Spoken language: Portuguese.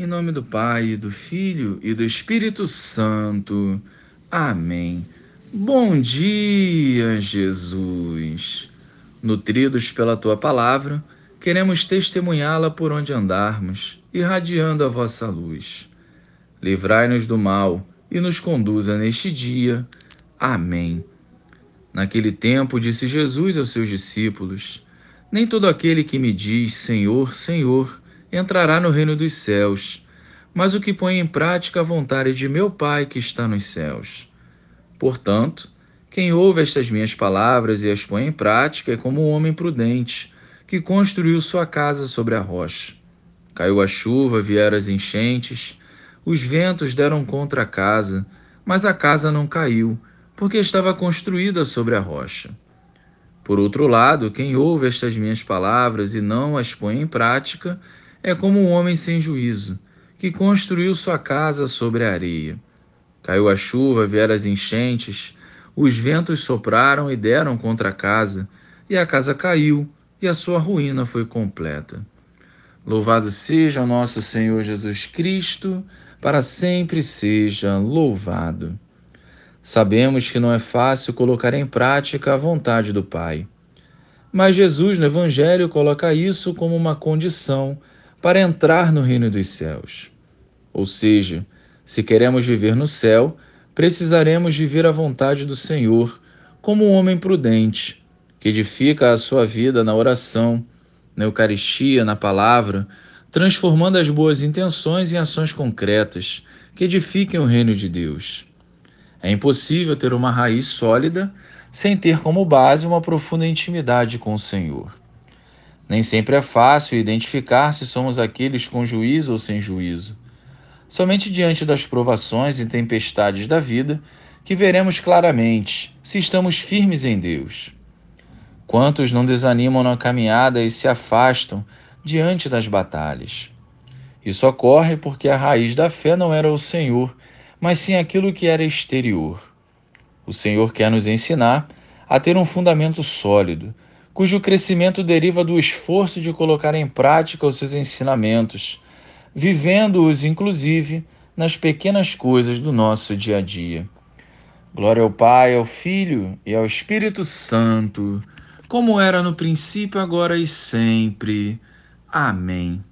Em nome do Pai, do Filho e do Espírito Santo. Amém. Bom dia, Jesus. Nutridos pela tua palavra, queremos testemunhá-la por onde andarmos, irradiando a vossa luz. Livrai-nos do mal e nos conduza neste dia. Amém. Naquele tempo, disse Jesus aos seus discípulos: Nem todo aquele que me diz Senhor, Senhor, entrará no reino dos céus, mas o que põe em prática a vontade de meu Pai que está nos céus. Portanto, quem ouve estas minhas palavras e as põe em prática é como um homem prudente, que construiu sua casa sobre a rocha. Caiu a chuva, vieram as enchentes, os ventos deram contra a casa, mas a casa não caiu, porque estava construída sobre a rocha. Por outro lado, quem ouve estas minhas palavras e não as põe em prática é como um homem sem juízo, que construiu sua casa sobre a areia. Caiu a chuva, vieram as enchentes, os ventos sopraram e deram contra a casa, e a casa caiu, e a sua ruína foi completa. Louvado seja o nosso Senhor Jesus Cristo, para sempre seja louvado. Sabemos que não é fácil colocar em prática a vontade do Pai. Mas Jesus no Evangelho coloca isso como uma condição para entrar no reino dos céus. Ou seja, se queremos viver no céu, precisaremos viver a vontade do Senhor como um homem prudente, que edifica a sua vida na oração, na Eucaristia, na palavra, transformando as boas intenções em ações concretas que edifiquem o reino de Deus. É impossível ter uma raiz sólida sem ter como base uma profunda intimidade com o Senhor. Nem sempre é fácil identificar se somos aqueles com juízo ou sem juízo. Somente diante das provações e tempestades da vida que veremos claramente se estamos firmes em Deus. Quantos não desanimam na caminhada e se afastam diante das batalhas? Isso ocorre porque a raiz da fé não era o Senhor, mas sim aquilo que era exterior. O Senhor quer nos ensinar a ter um fundamento sólido cujo crescimento deriva do esforço de colocar em prática os seus ensinamentos, vivendo-os, inclusive, nas pequenas coisas do nosso dia a dia. Glória ao Pai, ao Filho e ao Espírito Santo, como era no princípio, agora e sempre. Amém.